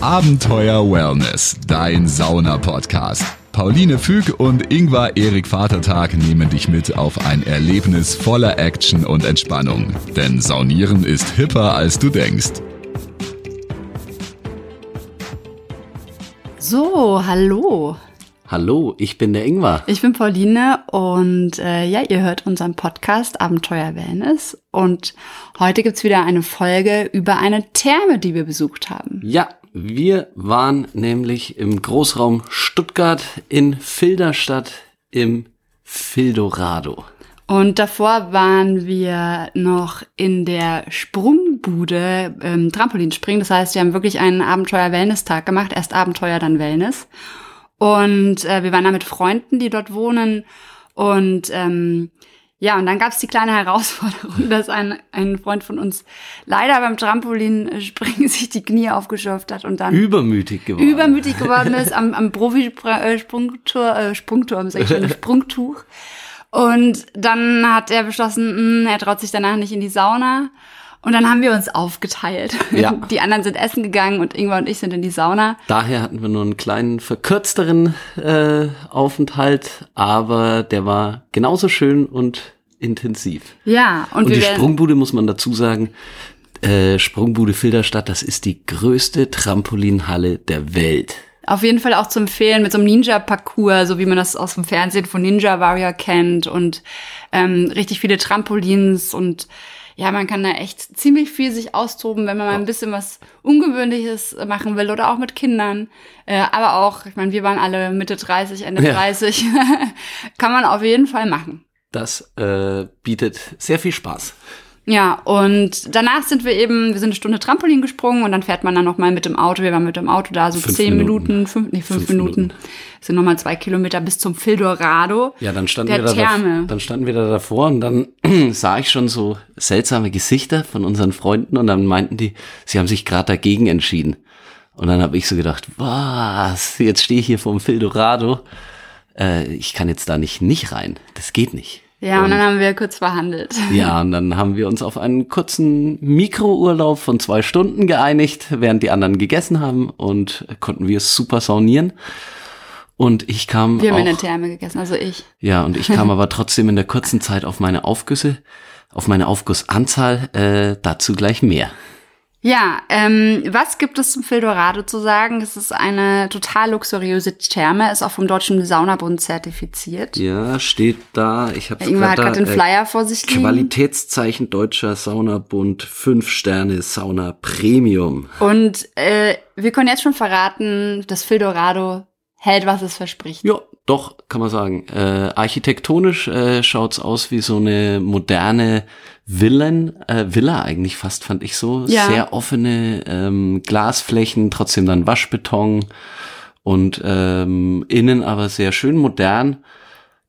Abenteuer Wellness, dein Sauna-Podcast. Pauline Füg und Ingvar Erik Vatertag nehmen dich mit auf ein Erlebnis voller Action und Entspannung. Denn Saunieren ist hipper, als du denkst. So, hallo. Hallo, ich bin der Ingvar. Ich bin Pauline und äh, ja, ihr hört unseren Podcast Abenteuer Wellness und heute gibt's wieder eine Folge über eine Therme, die wir besucht haben. Ja, wir waren nämlich im Großraum Stuttgart in Filderstadt im Fildorado. Und davor waren wir noch in der Sprungbude ähm, Trampolinspringen. Das heißt, wir haben wirklich einen Abenteuer-Wellness-Tag gemacht. Erst Abenteuer, dann Wellness. Und äh, wir waren da mit Freunden, die dort wohnen. Und ähm, ja, und dann gab es die kleine Herausforderung, dass ein, ein Freund von uns leider beim Trampolinspringen sich die Knie aufgeschürft hat und dann übermütig geworden, übermütig geworden ist am, am Profi-Sprungturm, äh, Sprungturm, sag ich schon, Sprungtuch. Und dann hat er beschlossen, mh, er traut sich danach nicht in die Sauna. Und dann haben wir uns aufgeteilt. Ja. Die anderen sind essen gegangen und Ingwer und ich sind in die Sauna. Daher hatten wir nur einen kleinen verkürzteren äh, Aufenthalt, aber der war genauso schön und intensiv. Ja, und, Und die Sprungbude muss man dazu sagen, äh, Sprungbude Filderstadt, das ist die größte Trampolinhalle der Welt. Auf jeden Fall auch zu empfehlen mit so einem Ninja-Parcours, so wie man das aus dem Fernsehen von Ninja Warrior kennt und ähm, richtig viele Trampolins und ja, man kann da echt ziemlich viel sich austoben, wenn man mal ein bisschen was Ungewöhnliches machen will oder auch mit Kindern. Äh, aber auch, ich meine, wir waren alle Mitte 30, Ende Ja. 30, kann man auf jeden Fall machen. Das äh, bietet sehr viel Spaß. Ja, und danach sind wir eben, wir sind eine Stunde Trampolin gesprungen und dann fährt man dann nochmal mit dem Auto. Wir waren mit dem Auto da so Fünf zehn Minuten. Minuten, fünf, nee, fünf, Fünf Minuten. Minuten. Sind nochmal zwei Kilometer bis zum Fildorado. Ja, dann standen, wir da, Therme. dann standen wir da davor und dann sah ich schon so seltsame Gesichter von unseren Freunden und dann meinten die, sie haben sich gerade dagegen entschieden. Und dann habe ich so gedacht, was, jetzt stehe ich hier vorm Fildorado. Äh, ich kann jetzt da nicht nicht rein. Das geht nicht. Ja, und dann haben wir kurz verhandelt. Ja, und dann haben wir uns auf einen kurzen Mikrourlaub von zwei Stunden geeinigt, während die anderen gegessen haben und konnten wir super saunieren. Und ich kam Wir haben auch, in der Therme gegessen, also ich. ja, und ich kam aber trotzdem in der kurzen Zeit auf meine Aufgüsse, auf meine Aufgussanzahl, äh, dazu gleich mehr. Ja, ähm, was gibt es zum Fildorado zu sagen? Es ist eine total luxuriöse Therme, ist auch vom Deutschen Saunabund zertifiziert. Ja, steht da, ich habe hat gerade den Flyer vor sich liegen. Qualitätszeichen Deutscher Saunabund, 5 Sterne Sauna Premium. Und äh, wir können jetzt schon verraten, das Fildorado hält, was es verspricht. Ja, doch, kann man sagen. Äh, architektonisch äh, schaut's aus wie so eine moderne Villen, äh, Villa eigentlich fast, fand ich so. Ja. Sehr offene ähm, Glasflächen, trotzdem dann Waschbeton und ähm, innen aber sehr schön modern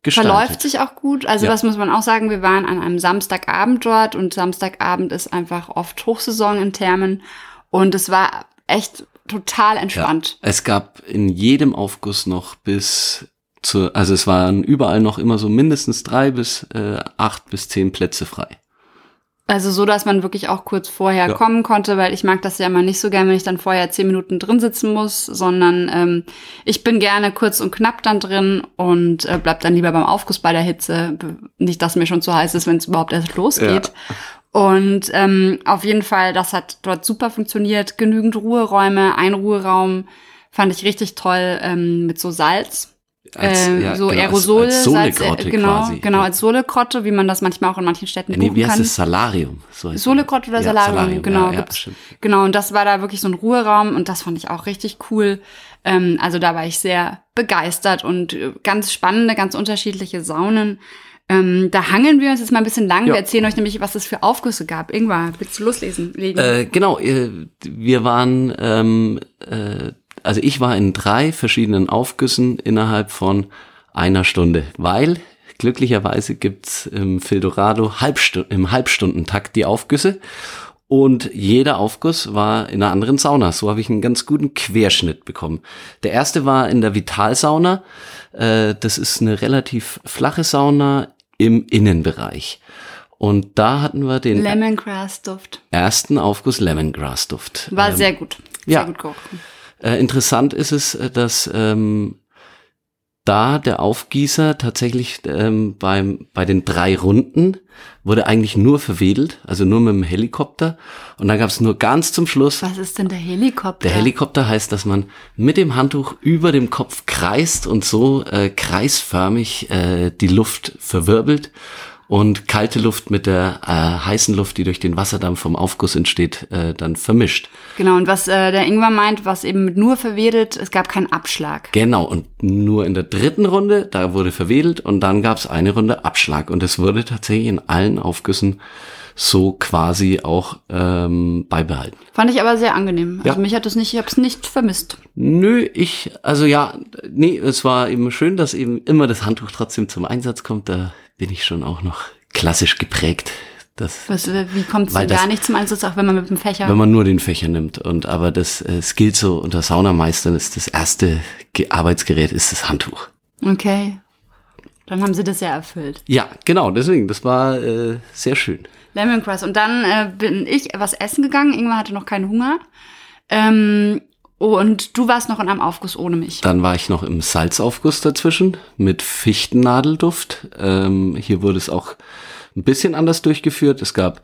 gestaltet. Verläuft sich auch gut. Also Ja. das muss man auch sagen. Wir waren an einem Samstagabend dort und Samstagabend ist einfach oft Hochsaison in Thermen. Und es war echt total Ja. entspannt. Es gab in jedem Aufguss noch bis zu, also es waren überall noch immer so mindestens drei bis äh, acht bis zehn Plätze frei. Also so, dass man wirklich auch kurz vorher Ja. kommen konnte, weil ich mag das ja immer nicht so gern, wenn ich dann vorher zehn Minuten drin sitzen muss, sondern ähm, ich bin gerne kurz und knapp dann drin und äh, bleib dann lieber beim Aufguss bei der Hitze. Nicht, dass mir schon zu heiß ist, wenn es überhaupt erst losgeht. Und ähm, auf jeden Fall, das hat dort super funktioniert. Genügend Ruheräume, ein Ruheraum fand ich richtig toll ähm, mit so Salz. Als- äh, ja, so genau, als- Aerosole, als Salz, Solegrotte äh, genau, quasi. genau, als Solegrotte, wie man das manchmal auch in manchen Städten Nee, buchen wie heißt kann. es? Salarium. So heißt Solegrotte oder Ja, Salarium, genau. Ja, genau, und das war da wirklich so ein Ruheraum und das fand ich auch richtig cool. Ähm, also da war ich sehr begeistert und äh, ganz spannende, ganz unterschiedliche Saunen. Ähm, da hangeln wir uns jetzt mal ein bisschen lang. Ja. Wir erzählen euch nämlich, was es für Aufgüsse gab. Ingwer, willst du loslesen? Äh, genau, wir waren, ähm, äh, also ich war in drei verschiedenen Aufgüssen innerhalb von einer Stunde, weil glücklicherweise gibt's im Fildorado Halbstu im Halbstundentakt die Aufgüsse und jeder Aufguss war in einer anderen Sauna. So habe ich einen ganz guten Querschnitt bekommen. Der erste war in der Vitalsauna. Äh, das ist eine relativ flache Sauna im Innenbereich. Und da hatten wir den Lemongrass-Duft. ersten Aufguss Lemongrass-Duft. War Ähm, sehr gut. Sehr ja. gut gerochen. Äh, interessant ist es, äh, dass ähm, da der Aufgießer tatsächlich ähm, beim, bei den drei Runden wurde eigentlich nur verwedelt, also nur mit dem Helikopter. Und dann gab es nur ganz zum Schluss. Was ist denn der Helikopter? Der Helikopter heißt, dass man mit dem Handtuch über dem Kopf kreist und so äh, kreisförmig äh, die Luft verwirbelt und kalte Luft mit der äh, heißen Luft, die durch den Wasserdampf vom Aufguss entsteht, äh, dann vermischt. Genau, und was äh, der Ingwer meint, was eben mit nur verwedelt, es gab keinen Abschlag. Genau, und nur in der dritten Runde, da wurde verwedelt und dann gab es eine Runde Abschlag. Und es wurde tatsächlich in allen Aufgüssen so quasi auch ähm, beibehalten. Fand ich aber sehr angenehm. Also Ja. mich hat es nicht, ich habe es nicht vermisst. Nö, ich, also ja, nee, es war eben schön, dass eben immer das Handtuch trotzdem zum Einsatz kommt. Da bin ich schon auch noch klassisch geprägt. Das, Was, äh, wie kommt es gar nicht zum Einsatz, auch wenn man mit dem Fächer... wenn man nur den Fächer nimmt. Und aber das, äh, gilt so unter Saunameistern ist das erste Ge Arbeitsgerät ist das Handtuch. okay. Dann haben sie das ja erfüllt. Ja, genau, deswegen, das war äh, sehr schön. Lemongrass. Und dann äh, bin ich was essen gegangen. Ingwer hatte noch keinen Hunger. Ähm, und du warst noch in einem Aufguss ohne mich. Dann war ich noch im Salzaufguss dazwischen mit Fichtennadelduft. Ähm, hier wurde es auch ein bisschen anders durchgeführt. Es gab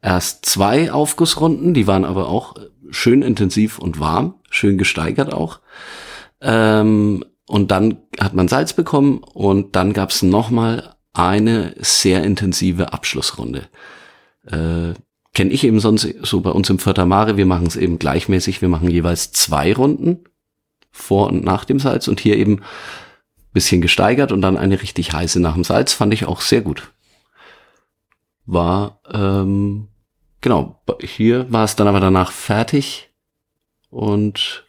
erst zwei Aufgussrunden, die waren aber auch schön intensiv und warm, schön gesteigert auch. Ähm, und dann hat man Salz bekommen und dann gab es nochmal eine sehr intensive Abschlussrunde. Äh, Kenne ich eben sonst so bei uns im Fördermare, wir machen es eben gleichmäßig, wir machen jeweils zwei Runden vor und nach dem Salz und hier eben bisschen gesteigert und dann eine richtig heiße nach dem Salz, fand ich auch sehr gut. War, ähm, genau, hier war es dann aber danach fertig und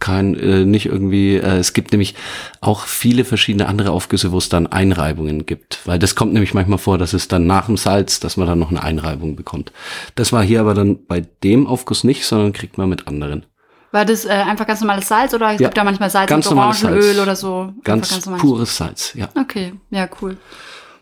kein, äh, nicht irgendwie, äh, es gibt nämlich auch viele verschiedene andere Aufgüsse, wo es dann Einreibungen gibt, weil das kommt nämlich manchmal vor, dass es dann nach dem Salz, dass man dann noch eine Einreibung bekommt. Das war hier aber dann bei dem Aufguss nicht, sondern kriegt man mit anderen. War das äh, einfach ganz normales Salz oder es Ja, gibt da manchmal Salz ganz und Orangenöl Salz. oder so? Ganz, normales- pures Salz, ja. Okay, ja, cool.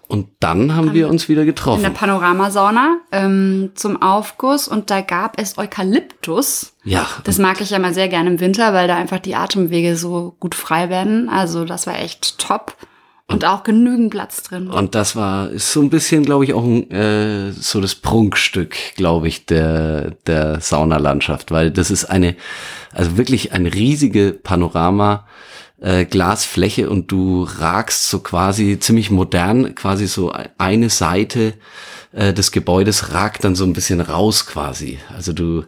Und dann haben wir uns wieder In getroffen. der Panoramasauna ähm, zum Aufguss und da gab es Eukalyptus. Ja, Das mag ich ja mal sehr gerne im Winter, weil da einfach die Atemwege so gut frei werden. Also das war echt top. Und auch genügend Platz drin. und das war ist so ein bisschen, glaube ich, auch ein, äh, so das Prunkstück, glaube ich, der der Saunalandschaft, weil das ist eine, also wirklich eine riesige Panorama. Äh, Glasfläche und du ragst so quasi ziemlich modern, quasi so eine Seite äh, des Gebäudes ragt dann so ein bisschen raus quasi. Also du,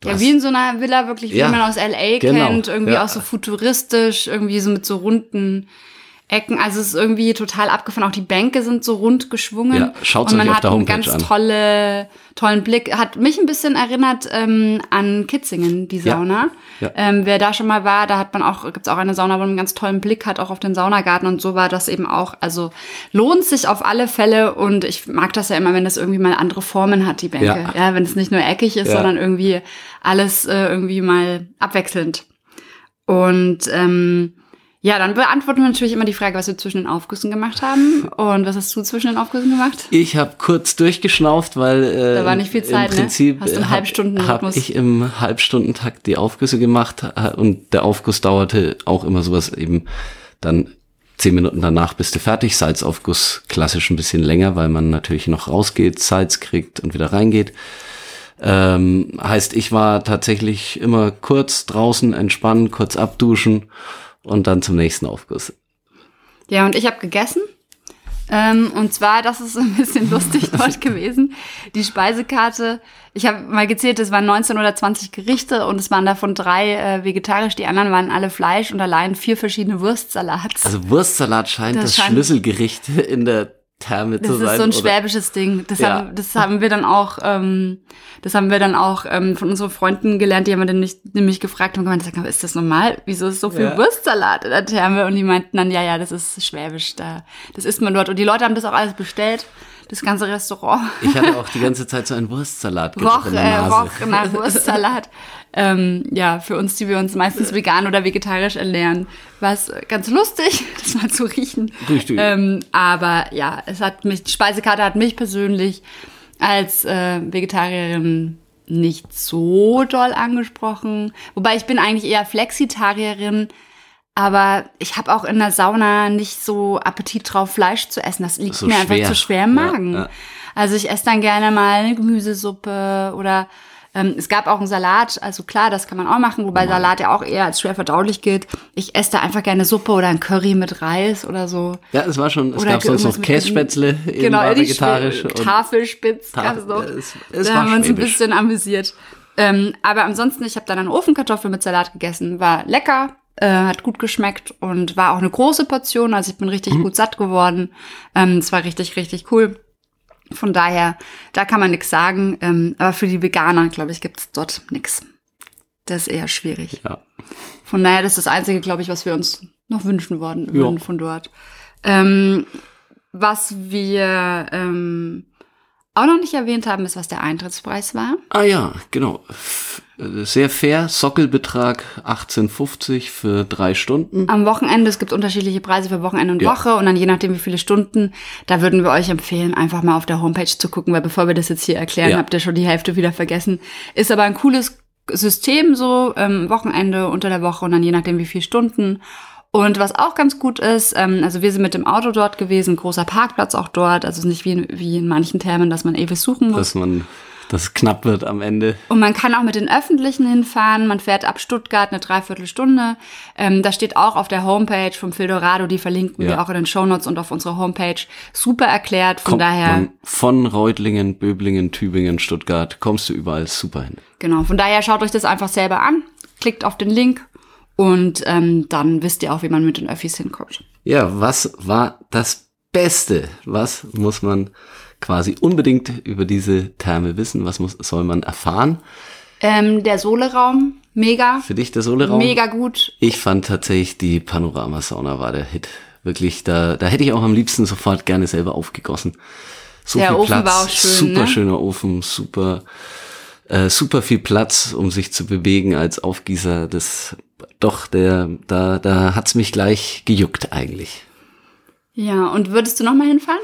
du Ja, wie in so einer Villa, wirklich, wie Ja, man aus L.A. genau, kennt. Irgendwie ja. auch so futuristisch, irgendwie so mit so runden Ecken. Also es ist irgendwie total abgefahren. Auch die Bänke sind so rund geschwungen. Ja, schaut's Und man hat einen ganz an. tolle, tollen Blick. Hat mich ein bisschen erinnert ähm, an Kitzingen, die Ja, Sauna. ja. Ähm, wer da schon mal war, da hat man auch, gibt's auch eine Sauna, wo man einen ganz tollen Blick hat, auch auf den Saunagarten. Und so war das eben auch. Also lohnt sich auf alle Fälle. Und ich mag das ja immer, wenn das irgendwie mal andere Formen hat, die Bänke. Ja. Ja, wenn es nicht nur eckig ist, Ja. sondern irgendwie alles äh, irgendwie mal abwechselnd. Und ähm, ja, dann beantworten wir natürlich immer die Frage, was wir zwischen den Aufgüssen gemacht haben. Und was hast du zwischen den Aufgüssen gemacht? Ich habe kurz durchgeschnauft, weil äh, Da war nicht viel Zeit, im ne? Prinzip Hast du im hab- Halbstundenrhythmus? hab ich im Halbstundentakt die Aufgüsse gemacht äh, und der Aufguss dauerte auch immer sowas eben dann zehn Minuten danach bist du fertig. Salzaufguss klassisch ein bisschen länger, weil man natürlich noch rausgeht, Salz kriegt und wieder reingeht. Ähm, heißt, ich war tatsächlich immer kurz draußen entspannen, kurz abduschen und dann zum nächsten Aufguss. Ja, und ich habe gegessen. Ähm, und zwar, das ist ein bisschen lustig dort gewesen. Die Speisekarte, ich habe mal gezählt, es waren 19 oder 20 Gerichte und es waren davon drei äh, vegetarisch, die anderen waren alle Fleisch und allein vier verschiedene Wurstsalats. Also Wurstsalat scheint Das das, scheint- Schlüsselgericht in der Therme Das zu sein. ist so ein oder? schwäbisches Ding. Das, Ja. haben, das haben wir dann auch, ähm, das haben wir dann auch ähm, von unseren Freunden gelernt. Die haben dann nicht, nämlich gefragt und gemeint, ist das normal? Wieso ist so viel Ja. Wurstsalat in der Therme? Und die meinten dann, ja, ja, das ist schwäbisch. Da, das isst man dort. Und die Leute haben das auch alles bestellt. Das ganze Restaurant. Ich hatte auch die ganze Zeit so einen Wurstsalat Roch, in der äh, Nase. roch nach Wurstsalat. ähm, ja, für uns, die wir uns meistens vegan oder vegetarisch ernähren, war es ganz lustig, das mal zu riechen. Richtig. Ähm, aber ja, es hat mich, die Speisekarte hat mich persönlich als äh, Vegetarierin nicht so doll angesprochen. Wobei ich bin eigentlich eher Flexitarierin, aber ich habe auch in der Sauna nicht so Appetit drauf, Fleisch zu essen. Das liegt So mir schwer. einfach zu schwer im Magen. Ja, ja. Also ich esse dann gerne mal eine Gemüsesuppe oder ähm, es gab auch einen Salat. Also klar, das kann man auch machen, wobei Salat ja auch eher als schwer verdaulich gilt. Ich esse da einfach gerne Suppe oder ein Curry mit Reis oder so. Ja, es war schon, es Oder gab sonst noch Kässpätzle, Genau, vegetarisch. Tafelspitz Tafel- gab's noch. es- es da haben wir uns ein bisschen amüsiert. Ähm, aber ansonsten, ich habe dann eine Ofenkartoffel mit Salat gegessen. War lecker, äh, hat gut geschmeckt und war auch eine große Portion. Also ich bin richtig Mhm. gut satt geworden. Ähm, es war richtig, richtig cool. Von daher, da kann man nichts sagen. Ähm, aber für die Veganer, glaube ich, gibt's dort nichts. Das ist eher schwierig. Ja. Von daher, das ist das Einzige, glaube ich, was wir uns noch wünschen worden, würden Ja. von dort. Ähm, was wir ähm, auch noch nicht erwähnt haben, ist, was der Eintrittspreis war. Ah ja, genau. Äh, Sehr fair, Sockelbetrag 18,50 für drei Stunden. Am Wochenende, es gibt unterschiedliche Preise für Wochenende und Ja. Woche und dann je nachdem, wie viele Stunden, da würden wir euch empfehlen, einfach mal auf der Homepage zu gucken, weil bevor wir das jetzt hier erklären, Ja. habt ihr schon die Hälfte wieder vergessen. Ist aber ein cooles System so, ähm, Wochenende, unter der Woche und dann je nachdem, wie viele Stunden. Und was auch ganz gut ist, ähm, also wir sind mit dem Auto dort gewesen, großer Parkplatz auch dort, also es ist nicht wie, in- wie in manchen Thermen, dass man ewig suchen muss. dass man, dass es knapp wird am Ende. Und man kann auch mit den Öffentlichen hinfahren. Man fährt ab Stuttgart eine Dreiviertelstunde. Ähm, da steht auch auf der Homepage vom Fildorado, die verlinken Ja. wir auch in den Shownotes und auf unserer Homepage. Super erklärt. Von Kommt daher, von Reutlingen, Böblingen, Tübingen, Stuttgart, kommst du überall super hin. genau. Von daher schaut euch das einfach selber an. Klickt auf den Link und ähm, dann wisst ihr auch, wie man mit den Öffis hinkommt. Ja, was war das Beste? Was muss man quasi unbedingt über diese Therme wissen? Was muss, soll man erfahren? Ähm, der Soleraum, mega. Für dich der Soleraum? Mega gut. Ich fand tatsächlich die Panoramasauna war der Hit. Wirklich, da, da hätte ich auch am liebsten sofort gerne selber aufgegossen. So Der viel Ofen Platz, war auch schön, super ne? schöner Ofen, super, äh, super viel Platz, um sich zu bewegen als Aufgießer. Das, doch, der, da, da hat's mich gleich gejuckt eigentlich. Ja, und würdest du noch mal hinfahren?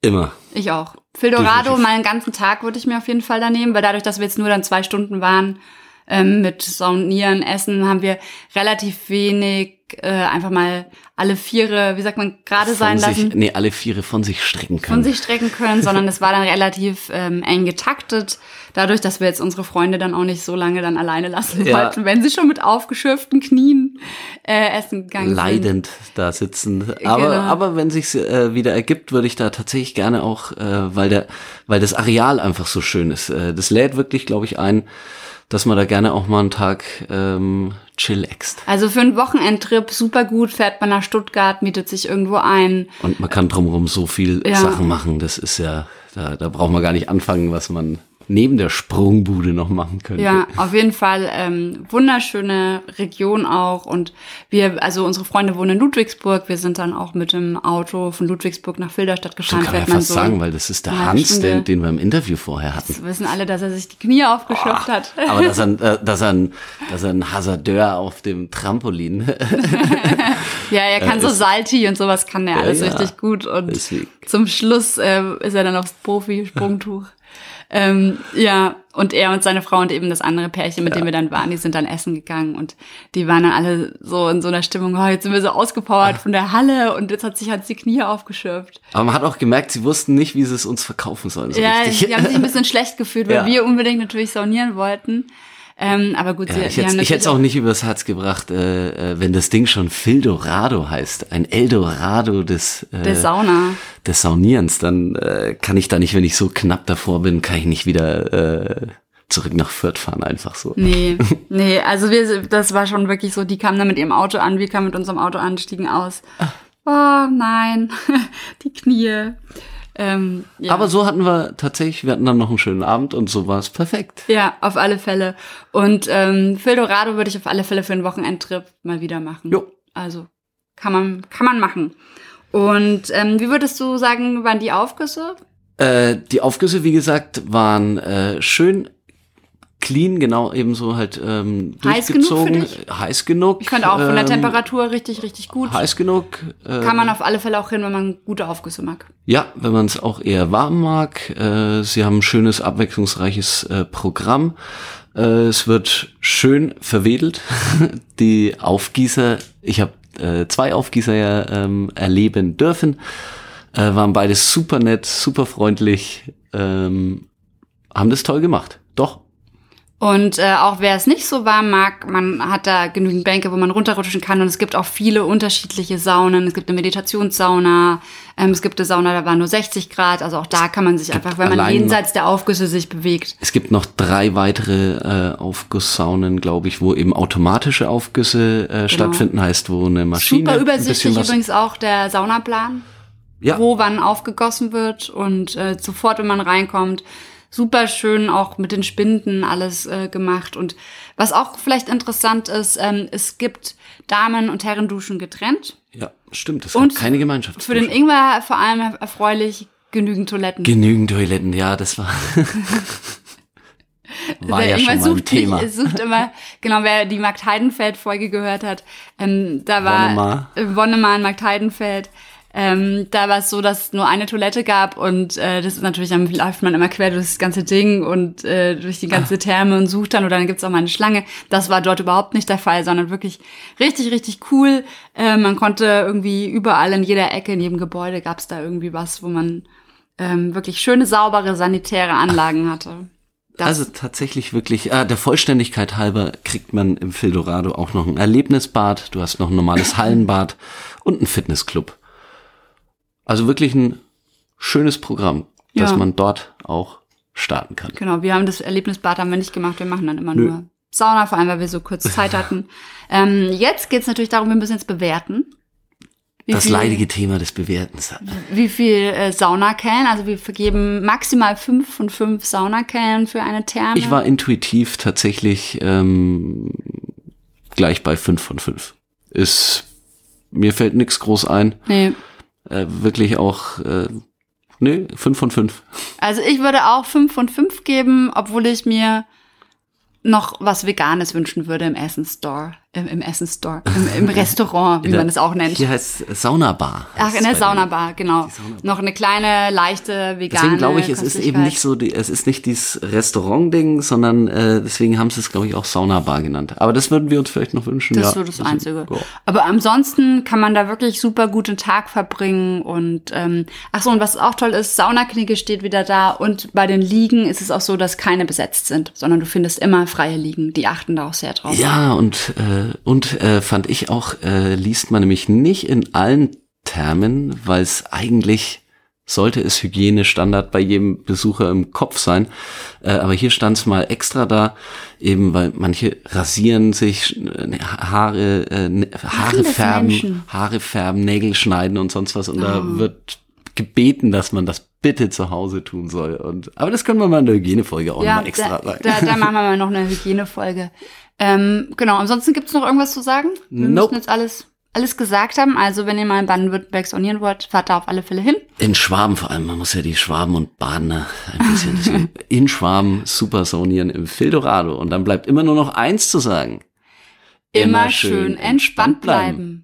Immer. Ich auch. Fildorado, Definitiv. mal einen ganzen Tag würde ich mir auf jeden Fall da nehmen, weil dadurch, dass wir jetzt nur dann zwei Stunden waren ähm, mit Saunieren, Essen, haben wir relativ wenig äh, einfach mal alle Viere, wie sagt man, gerade sein Von lassen, sich, nee, alle Viere von sich strecken können. von sich strecken können, sondern es war dann relativ ähm, eng getaktet. Dadurch, dass wir jetzt unsere Freunde dann auch nicht so lange dann alleine lassen Ja. wollten, wenn sie schon mit aufgeschürften Knien äh, essen gegangen sind. leidend da sitzen. Aber, Genau. aber wenn sich's äh, wieder ergibt, würde ich da tatsächlich gerne auch, äh, weil der, weil das Areal einfach so schön ist. Äh, das lädt wirklich, glaube ich, ein, dass man da gerne auch mal einen Tag ähm, chillaxt. Also für einen Wochenendtrip super gut, fährt man nach Stuttgart, mietet sich irgendwo ein. Und man kann drumherum so viel Ja. Sachen machen. Das ist ja, da, da braucht man gar nicht anfangen, was man neben der Sprungbude noch machen könnte. Ja, auf jeden Fall ähm, wunderschöne Region auch. Und wir, also unsere Freunde wohnen in Ludwigsburg. Wir sind dann auch mit dem Auto von Ludwigsburg nach Filderstadt So gefahren. kann man ja fast so sagen, weil das ist der Hans, den, den wir im Interview vorher hatten. Wir wissen alle, dass er sich die Knie aufgeschöpft hat. Aber dass er, äh, dass er, ein, dass er ein Hasardeur auf dem Trampolin Ja, er kann so Salti und sowas kann er alles ja. richtig gut. Und Deswegen. zum Schluss äh, ist er dann aufs Profi-Sprungtuch. Ähm, ja, und er und seine Frau und eben das andere Pärchen, mit dem wir dann waren, die sind dann essen gegangen und die waren dann alle so in so einer Stimmung, oh, jetzt sind wir so ausgepowert von der Halle und jetzt hat sich Hans die Knie aufgeschürft. Aber man hat auch gemerkt, sie wussten nicht, wie sie es uns verkaufen sollen. So ja, richtig. die haben sich ein bisschen schlecht gefühlt, weil Ja. wir unbedingt natürlich saunieren wollten. Ähm, aber gut, Ja, sie, ich hätte ich hätte es natürlich auch nicht übers Herz gebracht, äh, äh, wenn das Ding schon Fildorado heißt, ein Eldorado des, äh, der Sauna. des Saunierens, dann äh, kann ich da nicht, wenn ich so knapp davor bin, kann ich nicht wieder äh, zurück nach Fürth fahren, einfach so. Nee, nee, also wir, das war schon wirklich so, die kamen dann mit ihrem Auto an, wir kamen mit unserem Auto an, stiegen aus. Oh nein, die Knie. Ähm, ja. Aber so hatten wir tatsächlich, wir hatten dann noch einen schönen Abend und so war es perfekt. ja, auf alle Fälle. Und ähm, Fildorado würde ich auf alle Fälle für einen Wochenendtrip mal wieder machen. Jo. Also kann man, kann man machen. Und ähm, wie würdest du sagen, waren die Aufgüsse? Äh, die Aufgüsse, wie gesagt, waren äh, schön clean, genau, ebenso halt ähm, Heiß genug durchgezogen. dich? Heiß genug. Ich fand auch von der ähm, Temperatur richtig, richtig gut. Heiß genug. Äh, Kann man auf alle Fälle auch hin, wenn man gute Aufgüsse mag. Ja, wenn man es auch eher warm mag. Äh, sie haben ein schönes, abwechslungsreiches äh, Programm. Äh, es wird schön verwedelt. Die Aufgießer, ich habe äh, zwei Aufgießer ja ähm, erleben dürfen, äh, waren beide super nett, super freundlich, ähm, haben das toll gemacht. Doch. Und äh, auch wer es nicht so warm mag, man hat da genügend Bänke, wo man runterrutschen kann. Und es gibt auch viele unterschiedliche Saunen. Es gibt eine Meditationssauna, ähm, es gibt eine Sauna, da war nur 60 Grad. Also auch da kann man sich einfach, wenn man jenseits der Aufgüsse sich bewegt. Es gibt noch drei weitere äh, Aufgusssaunen, glaube ich, wo eben automatische Aufgüsse äh, stattfinden, heißt, wo eine Maschine Genau. Super übersichtlich übrigens auch der Saunaplan. ja, wo wann aufgegossen wird und äh, sofort, wenn man reinkommt, super schön auch mit den Spinden alles äh, gemacht. Und was auch vielleicht interessant ist, ähm, es gibt Damen- und Herrenduschen getrennt. ja, stimmt. Es Und gab keine Gemeinschaft. Für den Ingwer vor allem erfreulich genügend Toiletten. Genügend Toiletten, ja, das war. war Der ja Ingwer schon mal ein sucht, Thema. Nicht, sucht immer, genau, wer die Markt Heidenfeld-Folge gehört hat, ähm, da war Wonnemar. äh, Wonnemar in Markt Heidenfeld. Ähm, da war es so, dass es nur eine Toilette gab und äh, das ist natürlich, dann läuft man immer quer durch das ganze Ding und äh, durch die ganze Therme und sucht dann oder dann gibt's auch mal eine Schlange. Das war dort überhaupt nicht der Fall, sondern wirklich richtig, richtig cool. Äh, man konnte irgendwie überall in jeder Ecke, in jedem Gebäude gab's da irgendwie was, wo man ähm, wirklich schöne, saubere, sanitäre Anlagen hatte. Das, Also tatsächlich wirklich, äh, der Vollständigkeit halber kriegt man im Fildorado auch noch ein Erlebnisbad, du hast noch ein normales Hallenbad und ein Fitnessclub. Also wirklich ein schönes Programm, das Ja. man dort auch starten kann. Genau, wir haben das Erlebnisbad haben wir nicht gemacht, wir machen dann immer Nö. nur Sauna, vor allem weil wir so kurz Zeit hatten. ähm, jetzt geht's natürlich darum, wir müssen jetzt bewerten. Wie Das viel, leidige Thema des Bewertens. Wie viel äh, Saunakellen, also wir vergeben maximal fünf von fünf Saunakellen für eine Therme. Ich war intuitiv tatsächlich ähm, gleich bei fünf von fünf. Ist, mir fällt nix groß ein. Nee. Äh, wirklich auch, äh, nee, fünf von fünf. Also ich würde auch fünf von fünf geben, obwohl ich mir noch was Veganes wünschen würde im Essensstore. Im, im Essensstore. Im, im Restaurant, wie der- man es auch nennt. Hier heißt Saunabar. Ach, in der. Saunabar, genau. Noch eine kleine, leichte, vegane Deswegen glaube ich, es ist eben nicht so, die, es ist nicht dieses Restaurant-Ding, sondern äh, deswegen haben sie es, glaube ich, auch Saunabar genannt. Aber das würden wir uns vielleicht noch wünschen. Das ja, ist so das ist- Einzige. Ja. Aber ansonsten kann man da wirklich super guten Tag verbringen und ähm, ach so und was auch toll ist, Saunaknigge steht wieder da und bei den Liegen ist es auch so, dass keine besetzt sind, sondern du findest immer freie Liegen. Die achten da auch sehr drauf. Ja, und, äh, und äh, fand ich auch, äh, liest man nämlich nicht in allen Termen, weil es eigentlich sollte es Hygienestandard bei jedem Besucher im Kopf sein. Äh, aber hier stand es mal extra da, eben weil manche rasieren sich, äh, Haare, äh, ne- Haare färben, Menschen. Haare färben, Nägel schneiden und sonst was. Und da Oh. wird gebeten, dass man das bitte zu Hause tun soll. Und, aber das können wir mal in der Hygienefolge auch Ja, nochmal extra da, rein. da, da machen wir mal noch eine Hygienefolge. Ähm, genau, ansonsten gibt's noch irgendwas zu sagen? Wir Nope. müssen jetzt alles, alles gesagt haben. Also wenn ihr mal in Baden-Württemberg saunieren wollt, fahrt da auf alle Fälle hin. In Schwaben vor allem, man muss ja die Schwaben und Badener ein bisschen in Schwaben super saunieren im Fildorado. Und dann bleibt immer nur noch eins zu sagen. Immer, schön entspannt bleiben.